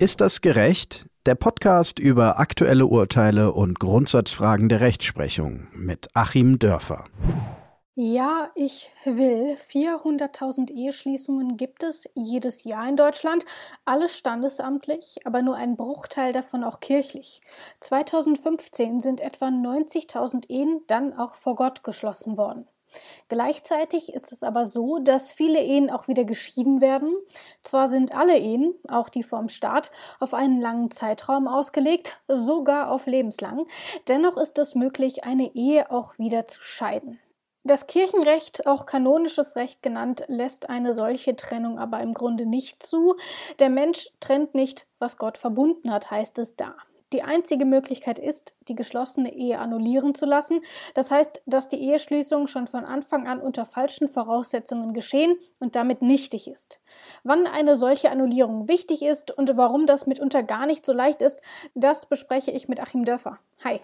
Ist das gerecht? Der Podcast über aktuelle Urteile und Grundsatzfragen der Rechtsprechung mit Achim Dörfer. Ja, ich will. 400.000 Eheschließungen gibt es jedes Jahr in Deutschland, alles standesamtlich, aber nur ein Bruchteil davon auch kirchlich. 2015 sind etwa 90.000 Ehen dann auch vor Gott geschlossen worden. Gleichzeitig ist es aber so, dass viele Ehen auch wieder geschieden werden. Zwar sind alle Ehen, auch die vom Staat, auf einen langen Zeitraum ausgelegt, sogar auf lebenslang, dennoch ist es möglich, eine Ehe auch wieder zu scheiden. Das Kirchenrecht, auch kanonisches Recht genannt, lässt eine solche Trennung aber im Grunde nicht zu. Der Mensch trennt nicht, was Gott verbunden hat, heißt es da. Die einzige Möglichkeit ist, die geschlossene Ehe annullieren zu lassen. Das heißt, dass die Eheschließung schon von Anfang an unter falschen Voraussetzungen geschehen und damit nichtig ist. Wann eine solche Annullierung wichtig ist und warum das mitunter gar nicht so leicht ist, das bespreche ich mit Achim Dörfer. Hi.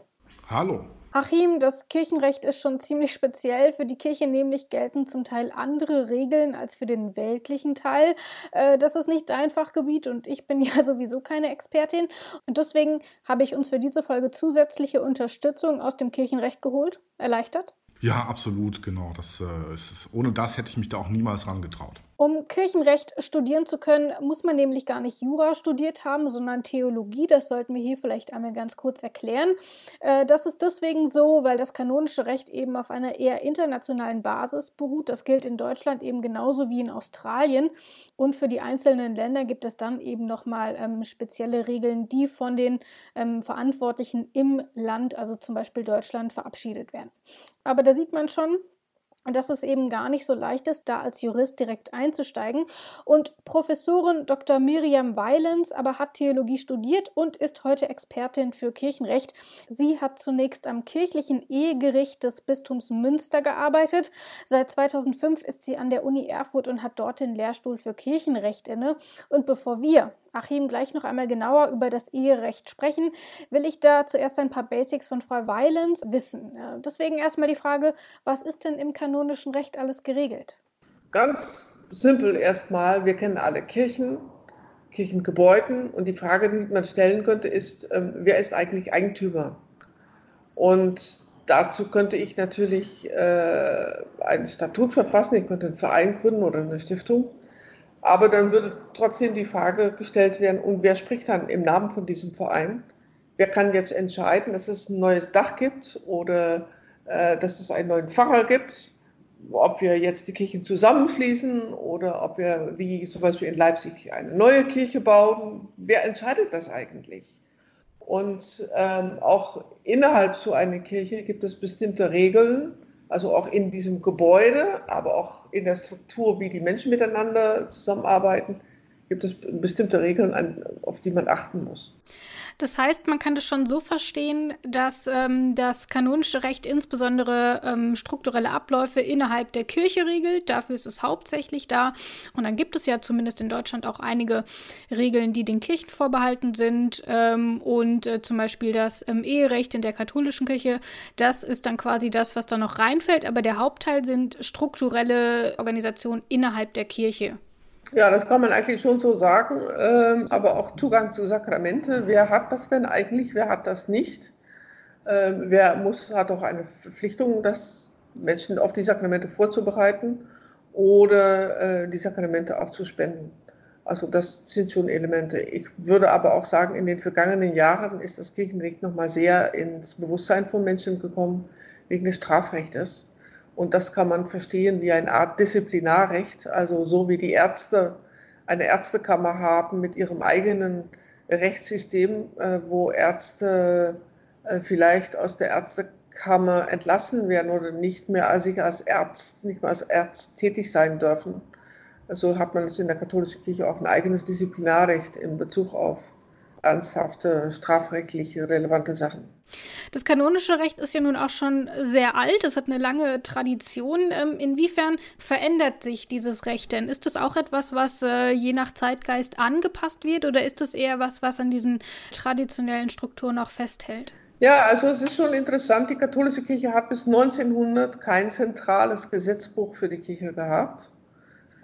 Hallo. Achim, das Kirchenrecht ist schon ziemlich speziell. Für die Kirche nämlich gelten zum Teil andere Regeln als für den weltlichen Teil. Äh, das ist nicht dein Fachgebiet und ich bin ja sowieso keine Expertin. Und deswegen habe ich uns für diese Folge zusätzliche Unterstützung aus dem Kirchenrecht geholt. Erleichtert? Ja, absolut, genau. Das, äh, ist, ohne das hätte ich mich da auch niemals rangetraut. Um Kirchenrecht studieren zu können, muss man nämlich gar nicht Jura studiert haben, sondern Theologie. Das sollten wir hier vielleicht einmal ganz kurz erklären. Äh, das ist deswegen so, weil das kanonische Recht eben auf einer eher internationalen Basis beruht. Das gilt in Deutschland eben genauso wie in Australien. Und für die einzelnen Länder gibt es dann eben nochmal ähm, spezielle Regeln, die von den ähm, Verantwortlichen im Land, also zum Beispiel Deutschland, verabschiedet werden. Aber da sieht man schon, dass es eben gar nicht so leicht ist, da als Jurist direkt einzusteigen. Und Professorin Dr. Miriam Weilens aber hat Theologie studiert und ist heute Expertin für Kirchenrecht. Sie hat zunächst am kirchlichen Ehegericht des Bistums Münster gearbeitet. Seit 2005 ist sie an der Uni Erfurt und hat dort den Lehrstuhl für Kirchenrecht inne. Und bevor wir Achim gleich noch einmal genauer über das Eherecht sprechen, will ich da zuerst ein paar Basics von Frau Weilens wissen. Deswegen erstmal die Frage, was ist denn im kanonischen Recht alles geregelt? Ganz simpel erstmal, wir kennen alle Kirchen, Kirchengebäuden und die Frage, die man stellen könnte, ist, ähm, wer ist eigentlich Eigentümer? Und dazu könnte ich natürlich äh, ein Statut verfassen, ich könnte einen Verein gründen oder eine Stiftung aber dann würde trotzdem die Frage gestellt werden, und wer spricht dann im Namen von diesem Verein? Wer kann jetzt entscheiden, dass es ein neues Dach gibt oder äh, dass es einen neuen Pfarrer gibt? Ob wir jetzt die Kirchen zusammenschließen oder ob wir, wie zum Beispiel in Leipzig, eine neue Kirche bauen. Wer entscheidet das eigentlich? Und ähm, auch innerhalb so einer Kirche gibt es bestimmte Regeln, also auch in diesem Gebäude, aber auch in der Struktur, wie die Menschen miteinander zusammenarbeiten, gibt es bestimmte Regeln, auf die man achten muss. Das heißt, man kann das schon so verstehen, dass ähm, das kanonische Recht insbesondere ähm, strukturelle Abläufe innerhalb der Kirche regelt. Dafür ist es hauptsächlich da. Und dann gibt es ja zumindest in Deutschland auch einige Regeln, die den Kirchen vorbehalten sind. Ähm, und äh, zum Beispiel das ähm, Eherecht in der katholischen Kirche, das ist dann quasi das, was da noch reinfällt. Aber der Hauptteil sind strukturelle Organisationen innerhalb der Kirche. Ja, das kann man eigentlich schon so sagen. Ähm, aber auch Zugang zu Sakramente. Wer hat das denn eigentlich? Wer hat das nicht? Ähm, wer muss, hat auch eine Verpflichtung, das Menschen auf die Sakramente vorzubereiten oder äh, die Sakramente auch zu spenden. Also das sind schon Elemente. Ich würde aber auch sagen, in den vergangenen Jahren ist das Kirchenrecht nochmal sehr ins Bewusstsein von Menschen gekommen wegen des Strafrechtes. Und das kann man verstehen wie eine Art Disziplinarrecht, also so wie die Ärzte eine Ärztekammer haben mit ihrem eigenen Rechtssystem, äh, wo Ärzte äh, vielleicht aus der Ärztekammer entlassen werden oder nicht mehr sich als Arzt, nicht mehr als Arzt tätig sein dürfen. So hat man es in der katholischen Kirche auch ein eigenes Disziplinarrecht in Bezug auf ernsthafte strafrechtliche relevante Sachen. Das kanonische Recht ist ja nun auch schon sehr alt, es hat eine lange Tradition. Ähm, inwiefern verändert sich dieses Recht denn? Ist das auch etwas, was äh, je nach Zeitgeist angepasst wird oder ist das eher was, was an diesen traditionellen Strukturen auch festhält? Ja, also es ist schon interessant, die katholische Kirche hat bis 1900 kein zentrales Gesetzbuch für die Kirche gehabt.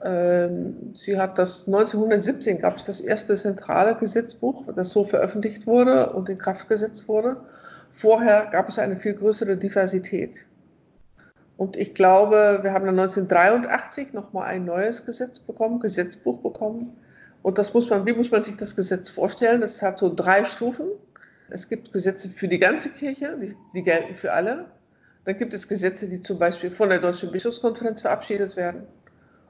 Ähm, sie hat das 1917 gab es das erste zentrale Gesetzbuch, das so veröffentlicht wurde und in Kraft gesetzt wurde. Vorher gab es eine viel größere Diversität. Und ich glaube, wir haben dann 1983 nochmal ein neues Gesetz bekommen, Gesetzbuch bekommen. Und das muss man, wie muss man sich das Gesetz vorstellen? Das hat so drei Stufen. Es gibt Gesetze für die ganze Kirche, die, die gelten für alle. Dann gibt es Gesetze, die zum Beispiel von der Deutschen Bischofskonferenz verabschiedet werden.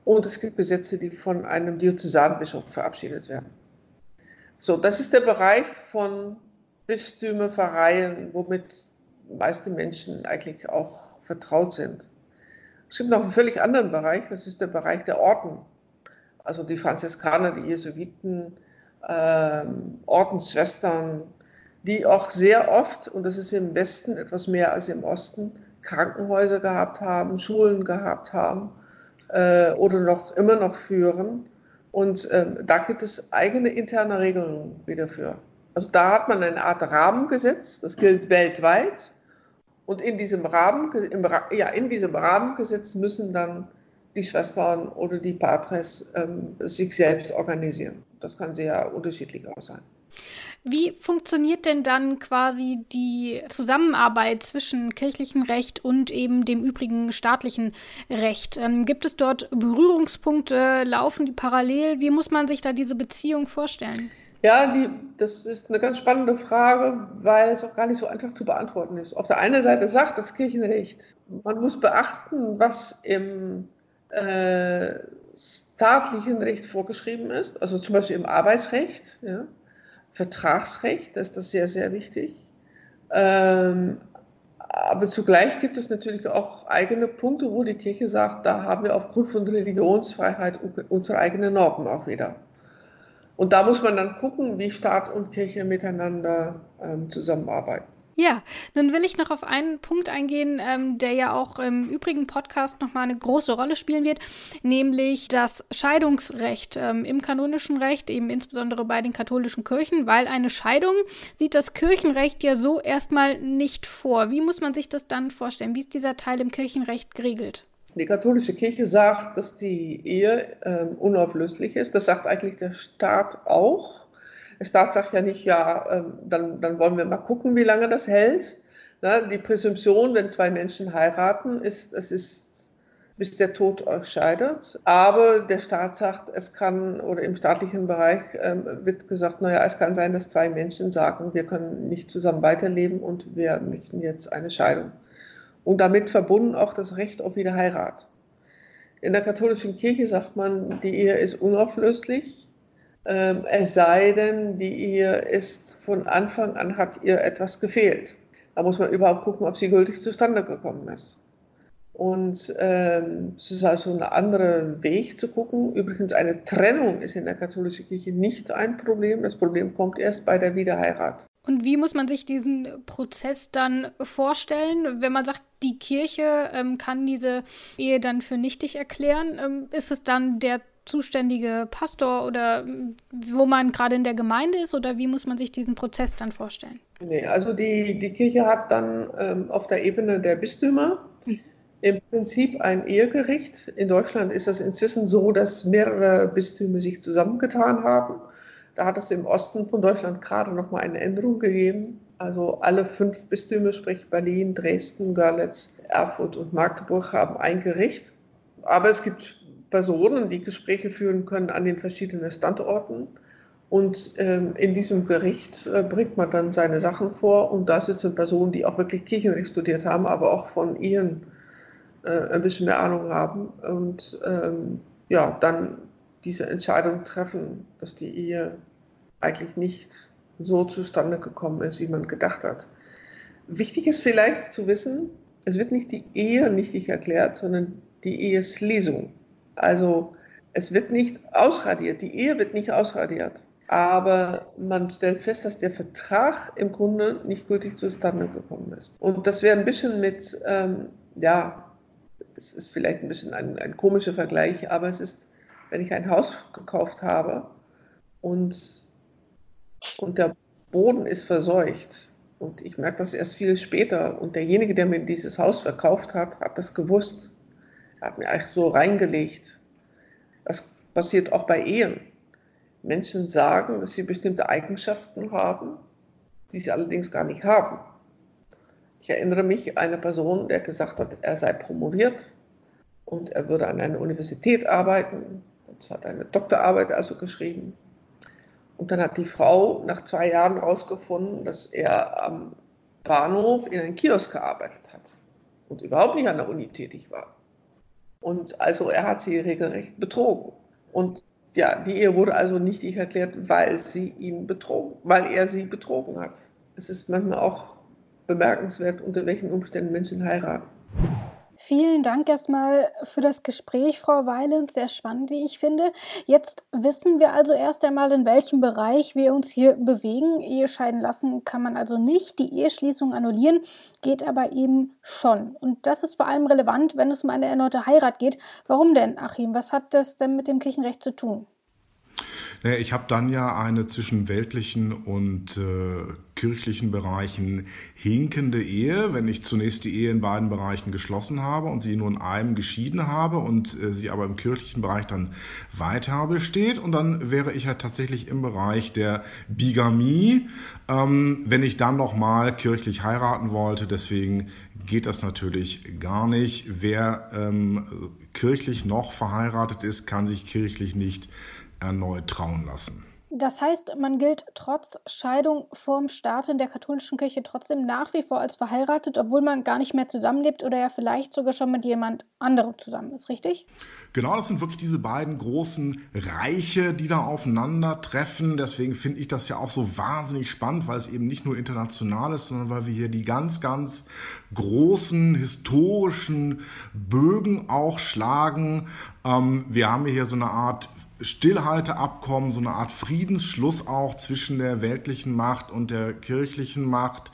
Und es gibt Gesetze, die von einem Diözesanbischof verabschiedet werden. So, das ist der Bereich von Bistümer, Pfarreien, womit meiste Menschen eigentlich auch vertraut sind. Es gibt noch einen völlig anderen Bereich, das ist der Bereich der Orden. Also die Franziskaner, die Jesuiten, ähm, Ordensschwestern, die auch sehr oft, und das ist im Westen etwas mehr als im Osten, Krankenhäuser gehabt haben, Schulen gehabt haben äh, oder noch immer noch führen. Und ähm, da gibt es eigene interne Regelungen wieder für. Also da hat man eine Art Rahmengesetz, das gilt weltweit. Und in diesem, Rahmen, im, ja, in diesem Rahmengesetz müssen dann die Schwestern oder die Patres ähm, sich selbst organisieren. Das kann sehr unterschiedlich auch sein. Wie funktioniert denn dann quasi die Zusammenarbeit zwischen kirchlichem Recht und eben dem übrigen staatlichen Recht? Ähm, gibt es dort Berührungspunkte? Laufen die parallel? Wie muss man sich da diese Beziehung vorstellen? Ja, die, das ist eine ganz spannende Frage, weil es auch gar nicht so einfach zu beantworten ist. Auf der einen Seite sagt das Kirchenrecht, man muss beachten, was im äh, staatlichen Recht vorgeschrieben ist, also zum Beispiel im Arbeitsrecht. Ja. Vertragsrecht, da ist das sehr, sehr wichtig. Ähm, aber zugleich gibt es natürlich auch eigene Punkte, wo die Kirche sagt, da haben wir aufgrund von Religionsfreiheit unsere eigenen Normen auch wieder. Und da muss man dann gucken, wie Staat und Kirche miteinander ähm, zusammenarbeiten. Ja, nun will ich noch auf einen Punkt eingehen, ähm, der ja auch im übrigen Podcast nochmal eine große Rolle spielen wird, nämlich das Scheidungsrecht ähm, im kanonischen Recht, eben insbesondere bei den katholischen Kirchen, weil eine Scheidung sieht das Kirchenrecht ja so erstmal nicht vor. Wie muss man sich das dann vorstellen? Wie ist dieser Teil im Kirchenrecht geregelt? Die katholische Kirche sagt, dass die Ehe ähm, unauflöslich ist. Das sagt eigentlich der Staat auch. Der Staat sagt ja nicht, ja, ähm, dann, dann wollen wir mal gucken, wie lange das hält. die Präsumption, wenn zwei Menschen heiraten, ist, es ist, bis der Tod euch scheidet. Aber der Staat sagt, es kann, oder im staatlichen Bereich ähm, wird gesagt, naja, es kann sein, dass zwei Menschen sagen, wir können nicht zusammen weiterleben und wir möchten jetzt eine Scheidung. Und damit verbunden auch das Recht auf Wiederheirat. In der katholischen Kirche sagt man, die Ehe ist unauflöslich ähm, es sei denn, die Ehe ist von Anfang an hat ihr etwas gefehlt. Da muss man überhaupt gucken, ob sie gültig zustande gekommen ist. Und ähm, es ist also ein anderer Weg zu gucken. Übrigens, eine Trennung ist in der katholischen Kirche nicht ein Problem. Das Problem kommt erst bei der Wiederheirat. Und wie muss man sich diesen Prozess dann vorstellen, wenn man sagt, die Kirche ähm, kann diese Ehe dann für nichtig erklären? Ähm, ist es dann der zuständige Pastor oder wo man gerade in der Gemeinde ist oder wie muss man sich diesen Prozess dann vorstellen? Nee, also die, die Kirche hat dann ähm, auf der Ebene der Bistümer im Prinzip ein Ehegericht. In Deutschland ist das inzwischen so, dass mehrere Bistümer sich zusammengetan haben. Da hat es im Osten von Deutschland gerade noch mal eine Änderung gegeben. Also alle fünf Bistümer, sprich Berlin, Dresden, Görlitz, Erfurt und Magdeburg, haben ein Gericht. Aber es gibt Personen, die Gespräche führen können an den verschiedenen Standorten. Und ähm, in diesem Gericht äh, bringt man dann seine Sachen vor. Und da sitzen Personen, die auch wirklich Kirchenrecht studiert haben, aber auch von ihren äh, ein bisschen mehr Ahnung haben. Und ähm, ja, dann diese Entscheidung treffen, dass die Ehe eigentlich nicht so zustande gekommen ist, wie man gedacht hat. Wichtig ist vielleicht zu wissen, es wird nicht die Ehe nichtig erklärt, sondern die Eheslesung. Also es wird nicht ausradiert, die Ehe wird nicht ausradiert. Aber man stellt fest, dass der Vertrag im Grunde nicht gültig zustande gekommen ist. Und das wäre ein bisschen mit, ähm, ja, es ist vielleicht ein bisschen ein, ein komischer Vergleich, aber es ist, wenn ich ein Haus gekauft habe und, und der Boden ist verseucht und ich merke das erst viel später und derjenige, der mir dieses Haus verkauft hat, hat das gewusst hat mir eigentlich so reingelegt. Das passiert auch bei Ehen. Menschen sagen, dass sie bestimmte Eigenschaften haben, die sie allerdings gar nicht haben. Ich erinnere mich an eine Person, der gesagt hat, er sei promoviert und er würde an einer Universität arbeiten. Und hat eine Doktorarbeit also geschrieben. Und dann hat die Frau nach zwei Jahren herausgefunden, dass er am Bahnhof in einem Kiosk gearbeitet hat und überhaupt nicht an der Uni tätig war. Und also er hat sie regelrecht betrogen. Und ja, die Ehe wurde also nichtig erklärt, weil sie ihn betrogen, weil er sie betrogen hat. Es ist manchmal auch bemerkenswert, unter welchen Umständen Menschen heiraten. Vielen Dank erstmal für das Gespräch, Frau Weiland. Sehr spannend, wie ich finde. Jetzt wissen wir also erst einmal, in welchem Bereich wir uns hier bewegen. Ehe scheiden lassen kann man also nicht. Die Eheschließung annullieren geht aber eben schon. Und das ist vor allem relevant, wenn es um eine erneute Heirat geht. Warum denn, Achim? Was hat das denn mit dem Kirchenrecht zu tun? Naja, ich habe dann ja eine zwischen weltlichen und äh, kirchlichen Bereichen hinkende Ehe, wenn ich zunächst die Ehe in beiden Bereichen geschlossen habe und sie nur in einem geschieden habe und äh, sie aber im kirchlichen Bereich dann weiter besteht. Und dann wäre ich ja tatsächlich im Bereich der Bigamie, ähm, wenn ich dann nochmal kirchlich heiraten wollte. Deswegen geht das natürlich gar nicht. Wer ähm, kirchlich noch verheiratet ist, kann sich kirchlich nicht erneut trauen lassen. Das heißt, man gilt trotz Scheidung vorm Staat in der katholischen Kirche trotzdem nach wie vor als verheiratet, obwohl man gar nicht mehr zusammenlebt oder ja vielleicht sogar schon mit jemand anderem zusammen ist, richtig? Genau, das sind wirklich diese beiden großen Reiche, die da aufeinandertreffen. Deswegen finde ich das ja auch so wahnsinnig spannend, weil es eben nicht nur international ist, sondern weil wir hier die ganz, ganz großen historischen Bögen auch schlagen. Ähm, wir haben hier so eine Art Stillhalteabkommen, so eine Art Friedensschluss auch zwischen der weltlichen Macht und der kirchlichen Macht,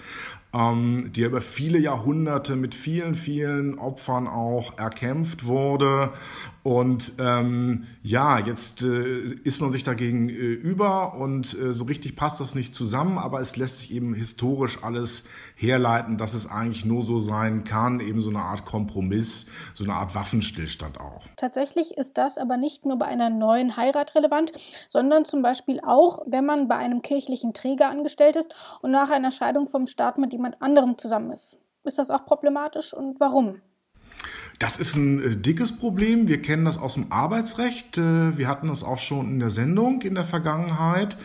ähm, die über viele Jahrhunderte mit vielen, vielen Opfern auch erkämpft wurde. Und ähm, ja, jetzt äh, ist man sich dagegen äh, über und äh, so richtig passt das nicht zusammen, aber es lässt sich eben historisch alles herleiten, dass es eigentlich nur so sein kann, eben so eine Art Kompromiss, so eine Art Waffenstillstand auch. Tatsächlich ist das aber nicht nur bei einer neuen Heirat relevant, sondern zum Beispiel auch, wenn man bei einem kirchlichen Träger angestellt ist und nach einer Scheidung vom Staat mit jemand anderem zusammen ist. Ist das auch problematisch und warum? Das ist ein äh, dickes Problem. Wir kennen das aus dem Arbeitsrecht. Äh, wir hatten das auch schon in der Sendung in der Vergangenheit,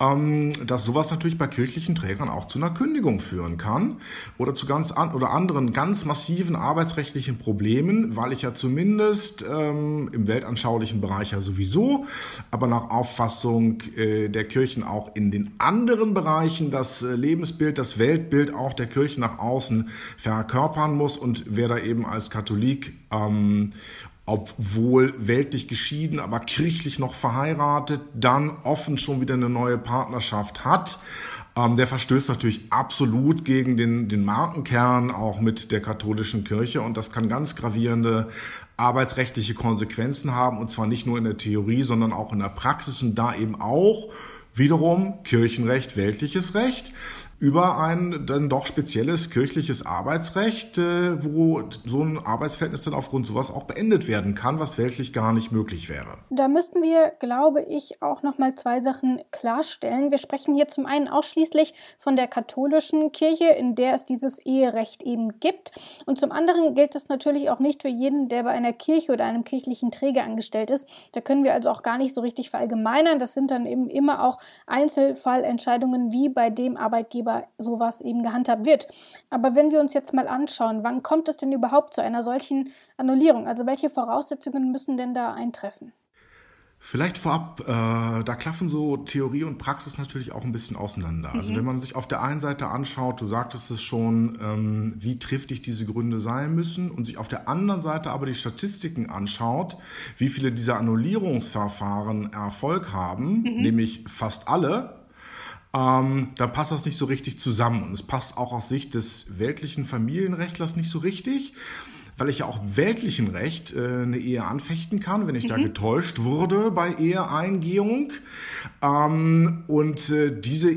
ähm, dass sowas natürlich bei kirchlichen Trägern auch zu einer Kündigung führen kann oder zu ganz an oder anderen ganz massiven arbeitsrechtlichen Problemen, weil ich ja zumindest ähm, im weltanschaulichen Bereich ja sowieso, aber nach Auffassung äh, der Kirchen auch in den anderen Bereichen das Lebensbild, das Weltbild auch der Kirchen nach außen verkörpern muss und wer da eben als Katholik Krieg, ähm, obwohl weltlich geschieden, aber kirchlich noch verheiratet, dann offen schon wieder eine neue Partnerschaft hat. Ähm, der verstößt natürlich absolut gegen den, den Markenkern auch mit der katholischen Kirche und das kann ganz gravierende arbeitsrechtliche Konsequenzen haben und zwar nicht nur in der Theorie, sondern auch in der Praxis und da eben auch wiederum Kirchenrecht, weltliches Recht über ein dann doch spezielles kirchliches Arbeitsrecht, äh, wo so ein Arbeitsverhältnis dann aufgrund sowas auch beendet werden kann, was weltlich gar nicht möglich wäre. Da müssten wir, glaube ich, auch noch mal zwei Sachen klarstellen. Wir sprechen hier zum einen ausschließlich von der katholischen Kirche, in der es dieses Eherecht eben gibt, und zum anderen gilt das natürlich auch nicht für jeden, der bei einer Kirche oder einem kirchlichen Träger angestellt ist. Da können wir also auch gar nicht so richtig verallgemeinern. Das sind dann eben immer auch Einzelfallentscheidungen wie bei dem Arbeitgeber Arbeitgeber sowas eben gehandhabt wird. Aber wenn wir uns jetzt mal anschauen, wann kommt es denn überhaupt zu einer solchen Annullierung? Also welche Voraussetzungen müssen denn da eintreffen? Vielleicht vorab, äh, da klaffen so Theorie und Praxis natürlich auch ein bisschen auseinander. Also mhm. Also wenn man sich auf der einen Seite anschaut, du sagtest es schon, ähm, wie triftig diese Gründe sein müssen und sich auf der anderen Seite aber die Statistiken anschaut, wie viele dieser Annullierungsverfahren Erfolg haben, mhm. nämlich fast alle, ähm, dann passt das nicht so richtig zusammen. Und es passt auch aus Sicht des weltlichen Familienrechtlers nicht so richtig, weil ich ja auch weltlichen Recht äh, eine Ehe anfechten kann, wenn ich mhm. da getäuscht wurde bei Eheeingehung. Ähm, und äh, diese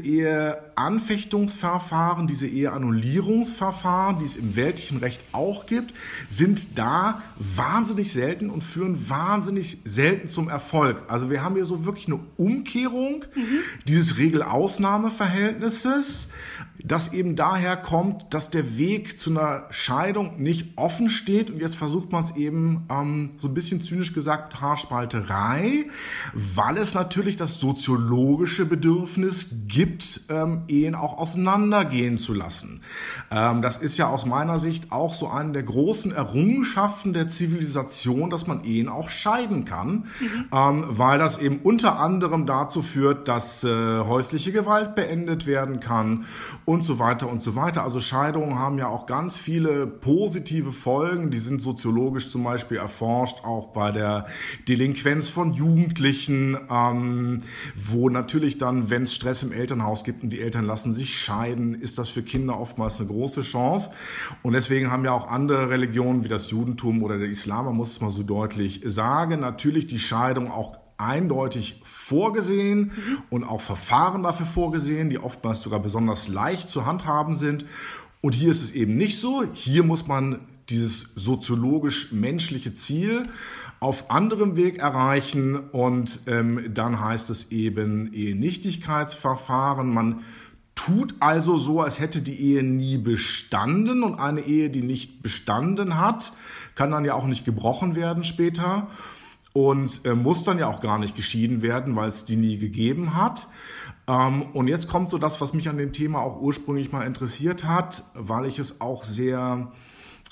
Eheanfechtungsverfahren, diese Eheannullierungsverfahren, die es im weltlichen Recht auch gibt, sind da wahnsinnig selten und führen wahnsinnig selten zum Erfolg. Also wir haben hier so wirklich eine Umkehrung mhm. dieses Regel-Ausnahme-Verhältnisses das eben daher kommt, dass der Weg zu einer Scheidung nicht offen steht und jetzt versucht man es eben ähm, so ein bisschen zynisch gesagt Haarspalterei, weil es natürlich das soziologische Bedürfnis gibt, ähm, Ehen auch auseinandergehen zu lassen. Ähm, das ist ja aus meiner Sicht auch so eine der großen Errungenschaften der Zivilisation, dass man Ehen auch scheiden kann, mhm. ähm, weil das eben unter anderem dazu führt, dass äh, häusliche Gewalt beendet werden kann und so weiter und so weiter. Also Scheidungen haben ja auch ganz viele positive Folgen. Die sind soziologisch zum Beispiel erforscht, auch bei der Delinquenz von Jugendlichen, ähm, wo natürlich dann, wenn es Stress im Elternhaus gibt und die Eltern lassen sich scheiden, ist das für Kinder oftmals eine große Chance. Und deswegen haben ja auch andere Religionen wie das Judentum oder der Islam, man muss es mal so deutlich sagen, natürlich die Scheidung auch eindeutig vorgesehen und auch Verfahren dafür vorgesehen, die oftmals sogar besonders leicht zu handhaben sind. Und hier ist es eben nicht so. Hier muss man dieses soziologisch-menschliche Ziel auf anderem Weg erreichen und ähm, dann heißt es eben Ehenichtigkeitsverfahren. Man tut also so, als hätte die Ehe nie bestanden und eine Ehe, die nicht bestanden hat, kann dann ja auch nicht gebrochen werden später und äh, muss dann ja auch gar nicht geschieden werden, weil es die nie gegeben hat. Ähm, und jetzt kommt so das, was mich an dem Thema auch ursprünglich mal interessiert hat, weil ich es auch sehr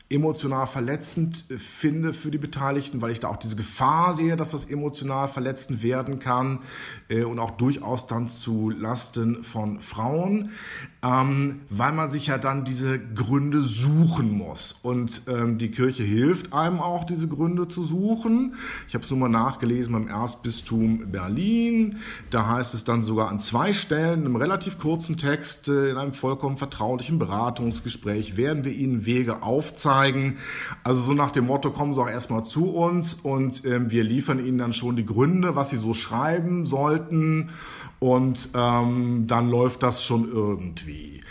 emotional verletzend finde für die Beteiligten, weil ich da auch diese Gefahr sehe, dass das emotional verletzend werden kann äh, und auch durchaus dann zu Lasten von Frauen ähm, weil man sich ja dann diese Gründe suchen muss. Und ähm, die Kirche hilft einem auch, diese Gründe zu suchen. Ich habe es nur mal nachgelesen beim Erzbistum Berlin. Da heißt es dann sogar an zwei Stellen, in einem relativ kurzen Text, äh, in einem vollkommen vertraulichen Beratungsgespräch, werden wir Ihnen Wege aufzeigen. Also so nach dem Motto, kommen Sie auch erstmal zu uns und ähm, wir liefern Ihnen dann schon die Gründe, was Sie so schreiben sollten und ähm, dann läuft das schon irgendwie.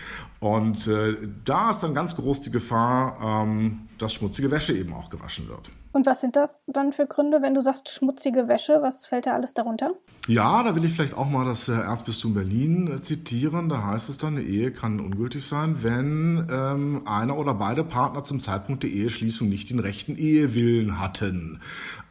Und äh, da ist dann ganz groß die Gefahr, ähm, dass schmutzige Wäsche eben auch gewaschen wird. Und was sind das dann für Gründe, wenn du sagst schmutzige Wäsche? Was fällt da alles darunter? Ja, da will ich vielleicht auch mal das äh, Erzbistum Berlin äh, zitieren. Da heißt es dann, eine Ehe kann ungültig sein, wenn ähm, einer oder beide Partner zum Zeitpunkt der Eheschließung nicht den rechten Ehewillen hatten.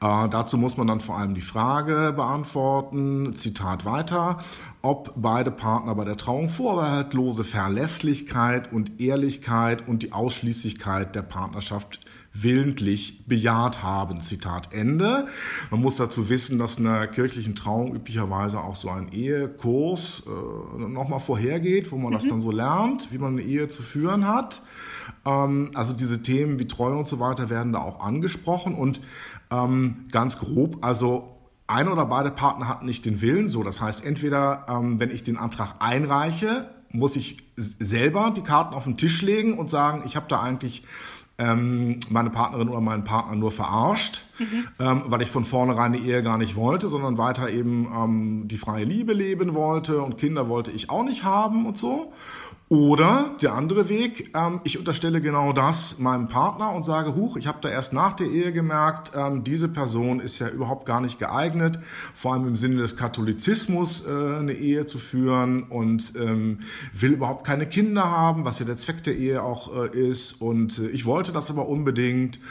Äh, dazu muss man dann vor allem die Frage beantworten, Zitat weiter, ob beide Partner bei der Trauung vorbehaltlose Verlässlichkeit und Ehrlichkeit und die Ausschließlichkeit der Partnerschaft willentlich bejaht haben. Zitat Ende. Man muss dazu wissen, dass einer kirchlichen Trauung üblicherweise auch so ein Ehekurs äh, nochmal vorhergeht, wo man mhm. das dann so lernt, wie man eine Ehe zu führen hat. Ähm, also diese Themen wie Treue und so weiter werden da auch angesprochen und ähm, ganz grob, also ein oder beide Partner hatten nicht den Willen, so das heißt entweder, ähm, wenn ich den Antrag einreiche, muss ich selber die Karten auf den Tisch legen und sagen, ich habe da eigentlich ähm, meine Partnerin oder meinen Partner nur verarscht, mhm. ähm, weil ich von vornherein die Ehe gar nicht wollte, sondern weiter eben ähm, die freie Liebe leben wollte und Kinder wollte ich auch nicht haben und so. Oder der andere Weg, ähm, ich unterstelle genau das meinem Partner und sage, huch, ich habe da erst nach der Ehe gemerkt, ähm, diese Person ist ja überhaupt gar nicht geeignet, vor allem im Sinne des Katholizismus äh, eine Ehe zu führen und ähm, will überhaupt keine Kinder haben, was ja der Zweck der Ehe auch äh, ist. Und äh, ich wollte das aber unbedingt.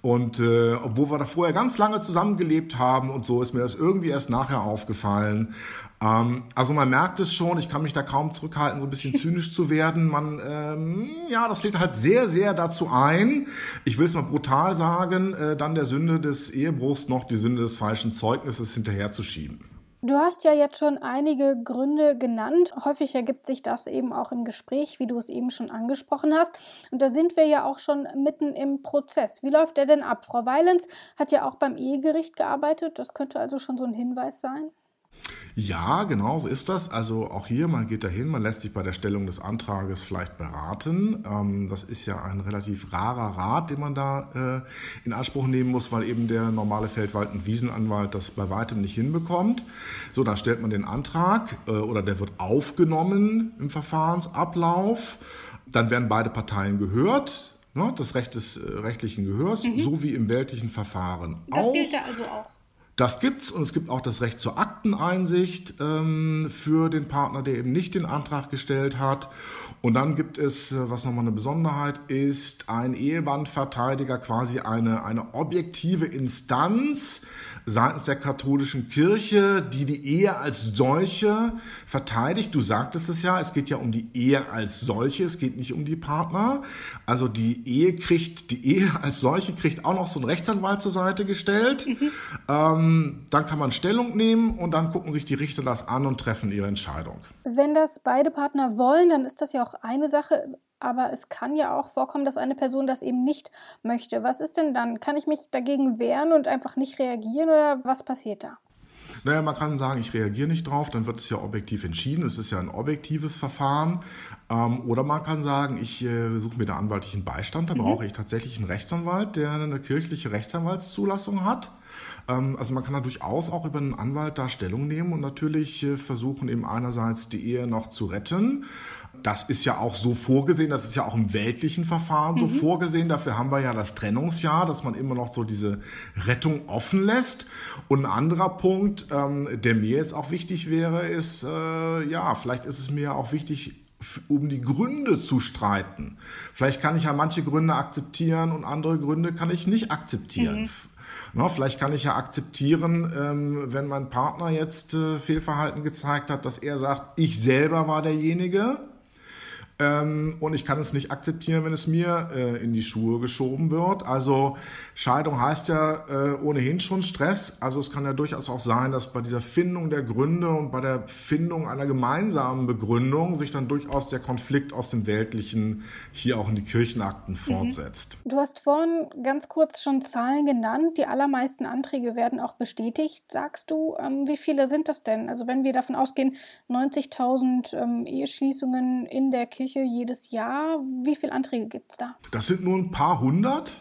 Und äh, obwohl wir da vorher ganz lange zusammengelebt haben und so, ist mir das irgendwie erst nachher aufgefallen. Ähm, also man merkt es schon, ich kann mich da kaum zurückhalten, so ein bisschen zynisch zu werden. Man, ähm, ja, das lädt halt sehr, sehr dazu ein. Ich will es mal brutal sagen, äh, dann der Sünde des Ehebruchs noch die Sünde des falschen Zeugnisses hinterherzuschieben. Du hast ja jetzt schon einige Gründe genannt. Häufig ergibt sich das eben auch im Gespräch, wie du es eben schon angesprochen hast. Und da sind wir ja auch schon mitten im Prozess. Wie läuft der denn ab? Frau Weilens hat ja auch beim Ehegericht gearbeitet. Das könnte also schon so ein Hinweis sein. Ja, genau so ist das. Also auch hier, man geht dahin, man lässt sich bei der Stellung des Antrages vielleicht beraten. Ähm, das ist ja ein relativ rarer Rat, den man da äh, in Anspruch nehmen muss, weil eben der normale Feldwald- und Wiesenanwalt das bei weitem nicht hinbekommt. So, dann stellt man den Antrag äh, oder der wird aufgenommen im Verfahrensablauf. Dann werden beide Parteien gehört ne, des Recht des äh, rechtlichen Gehörs, mhm. so wie im weltlichen Verfahren. Das auch. gilt da also auch. Das gibt's und es gibt auch das Recht zur Akteneinsicht ähm, für den Partner, der eben nicht den Antrag gestellt hat. Und dann gibt es, äh, was nochmal eine Besonderheit ist, ein Ehebandverteidiger, quasi eine, eine objektive Instanz seitens der katholischen Kirche, die die Ehe als solche verteidigt. Du sagtest es ja, es geht ja um die Ehe als solche, es geht nicht um die Partner. Also die Ehe kriegt, die Ehe als solche kriegt auch noch so ein Rechtsanwalt zur Seite gestellt. Mhm. Ähm, dann kann man Stellung nehmen und dann gucken sich die Richter das an und treffen ihre Entscheidung. Wenn das beide Partner wollen, dann ist das ja auch eine Sache, aber es kann ja auch vorkommen, dass eine Person das eben nicht möchte. Was ist denn dann? Kann ich mich dagegen wehren und einfach nicht reagieren oder was passiert da? Naja, man kann sagen, ich reagiere nicht drauf, dann wird es ja objektiv entschieden. Es ist ja ein objektives Verfahren. Ähm, oder man kann sagen, ich äh, suche mir da anwaltlichen Beistand. Da mhm. brauche ich tatsächlich einen Rechtsanwalt, der eine kirchliche Rechtsanwaltszulassung hat. Ähm, also man kann da durchaus auch über einen Anwalt da Stellung nehmen und natürlich äh, versuchen eben einerseits die Ehe noch zu retten. Das ist ja auch so vorgesehen, das ist ja auch im weltlichen Verfahren mhm. so vorgesehen. Dafür haben wir ja das Trennungsjahr, dass man immer noch so diese Rettung offen lässt. Und ein anderer Punkt, ähm, der mir jetzt auch wichtig wäre, ist, äh, ja, vielleicht ist es mir auch wichtig, um die Gründe zu streiten. Vielleicht kann ich ja manche Gründe akzeptieren und andere Gründe kann ich nicht akzeptieren. Mhm. Na, vielleicht kann ich ja akzeptieren, ähm, wenn mein Partner jetzt äh, Fehlverhalten gezeigt hat, dass er sagt, ich selber war derjenige, ähm, und ich kann es nicht akzeptieren, wenn es mir äh, in die Schuhe geschoben wird. Also Scheidung heißt ja äh, ohnehin schon Stress. Also es kann ja durchaus auch sein, dass bei dieser Findung der Gründe und bei der Findung einer gemeinsamen Begründung sich dann durchaus der Konflikt aus dem Weltlichen hier auch in die Kirchenakten mhm. fortsetzt. Du hast vorhin ganz kurz schon Zahlen genannt. Die allermeisten Anträge werden auch bestätigt, sagst du. Ähm, wie viele sind das denn? Also wenn wir davon ausgehen, 90.000 ähm, Eheschließungen in der Kirche Kirche jedes Jahr. Wie viele Anträge gibt es da? Das sind nur ein paar hundert.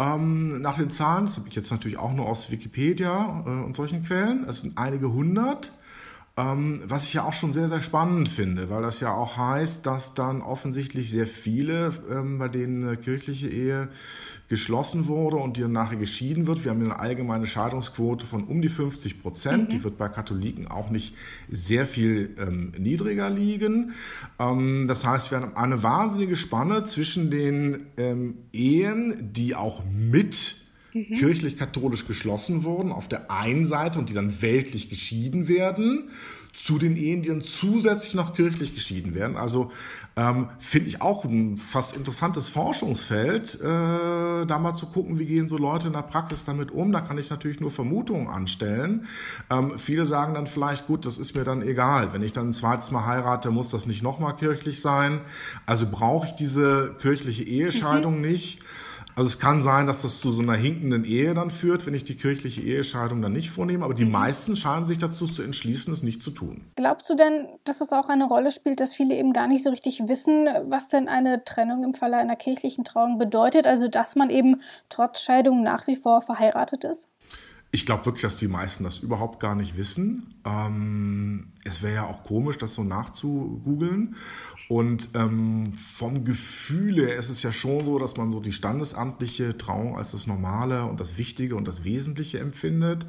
Ähm, nach den Zahlen, das habe ich jetzt natürlich auch nur aus Wikipedia äh, und solchen Quellen, es sind einige hundert. Ähm, was ich ja auch schon sehr, sehr spannend finde, weil das ja auch heißt, dass dann offensichtlich sehr viele, ähm, bei denen eine kirchliche Ehe geschlossen wurde und die dann nachher geschieden wird. Wir haben eine allgemeine Scheidungsquote von um die 50 Prozent. Mhm. Die wird bei Katholiken auch nicht sehr viel ähm, niedriger liegen. Ähm, das heißt, wir haben eine wahnsinnige Spanne zwischen den ähm, Ehen, die auch mit mhm. kirchlich-katholisch geschlossen wurden, auf der einen Seite und die dann weltlich geschieden werden, zu den Ehen, die dann zusätzlich noch kirchlich geschieden werden. Also ähm, finde ich auch ein fast interessantes Forschungsfeld, äh, da mal zu gucken, wie gehen so Leute in der Praxis damit um. Da kann ich natürlich nur Vermutungen anstellen. Ähm, viele sagen dann vielleicht, gut, das ist mir dann egal. Wenn ich dann ein zweites Mal heirate, muss das nicht nochmal kirchlich sein. Also brauche ich diese kirchliche Ehescheidung mhm. nicht. Also es kann sein, dass das zu so einer hinkenden Ehe dann führt, wenn ich die kirchliche Ehescheidung dann nicht vornehme. Aber die mhm. meisten scheinen sich dazu zu entschließen, es nicht zu tun. Glaubst du denn, dass es auch eine Rolle spielt, dass viele eben gar nicht so richtig wissen, was denn eine Trennung im Falle einer kirchlichen Trauung bedeutet? Also dass man eben trotz Scheidung nach wie vor verheiratet ist? Ich glaube wirklich, dass die meisten das überhaupt gar nicht wissen. Ähm, es wäre ja auch komisch, das so nachzugoogeln. Und ähm, vom Gefühl her ist es ja schon so, dass man so die standesamtliche Trauung als das Normale und das Wichtige und das Wesentliche empfindet.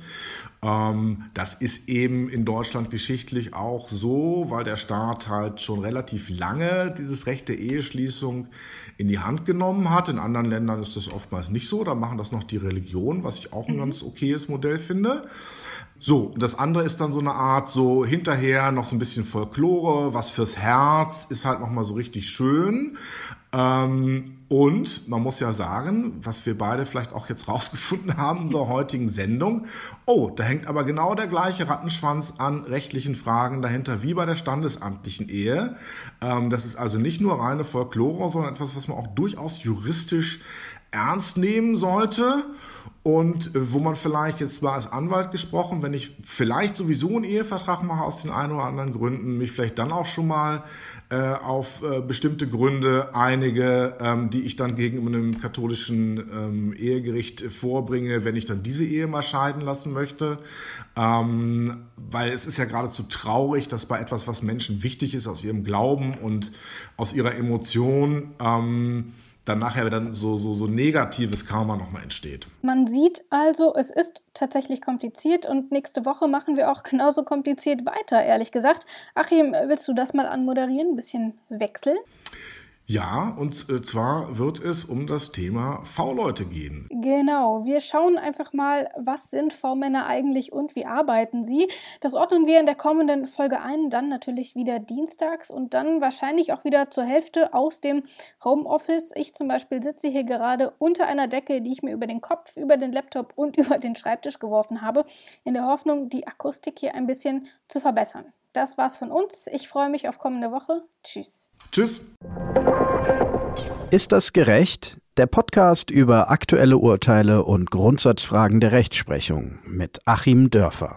Ähm, das ist eben in Deutschland geschichtlich auch so, weil der Staat halt schon relativ lange dieses Recht der Eheschließung in die Hand genommen hat. In anderen Ländern ist das oftmals nicht so. Da machen das noch die Religionen, was ich auch ein mhm. ganz okayes Modell finde. So, das andere ist dann so eine Art so hinterher noch so ein bisschen Folklore, was fürs Herz ist halt noch mal so richtig schön. Ähm, und man muss ja sagen, was wir beide vielleicht auch jetzt rausgefunden haben in unserer heutigen Sendung, oh, da hängt aber genau der gleiche Rattenschwanz an rechtlichen Fragen dahinter wie bei der standesamtlichen Ehe. Ähm, das ist also nicht nur reine Folklore, sondern etwas, was man auch durchaus juristisch ernst nehmen sollte. Und äh, wo man vielleicht jetzt mal als Anwalt gesprochen, wenn ich vielleicht sowieso einen Ehevertrag mache aus den ein oder anderen Gründen, mich vielleicht dann auch schon mal äh, auf äh, bestimmte Gründe einige, ähm, die ich dann gegenüber einem katholischen ähm, Ehegericht vorbringe, wenn ich dann diese Ehe mal scheiden lassen möchte. Ähm, weil es ist ja geradezu traurig, dass bei etwas, was Menschen wichtig ist, aus ihrem Glauben und aus ihrer Emotion, ähm, dann nachher dann so, so, so negatives Karma nochmal entsteht. Man sieht also, es ist tatsächlich kompliziert und nächste Woche machen wir auch genauso kompliziert weiter, ehrlich gesagt. Achim, willst du das mal anmoderieren? Ein bisschen wechseln? Ja, und äh, zwar wird es um das Thema V-Leute gehen. Genau, wir schauen einfach mal, was sind V-Männer eigentlich und wie arbeiten sie. Das ordnen wir in der kommenden Folge ein, dann natürlich wieder dienstags und dann wahrscheinlich auch wieder zur Hälfte aus dem Homeoffice. Ich zum Beispiel sitze hier gerade unter einer Decke, die ich mir über den Kopf, über den Laptop und über den Schreibtisch geworfen habe, in der Hoffnung, die Akustik hier ein bisschen zu verbessern. Das war's von uns. Ich freue mich auf kommende Woche. Tschüss. Tschüss. Ist das gerecht? Der Podcast über aktuelle Urteile und Grundsatzfragen der Rechtsprechung mit Achim Dörfer.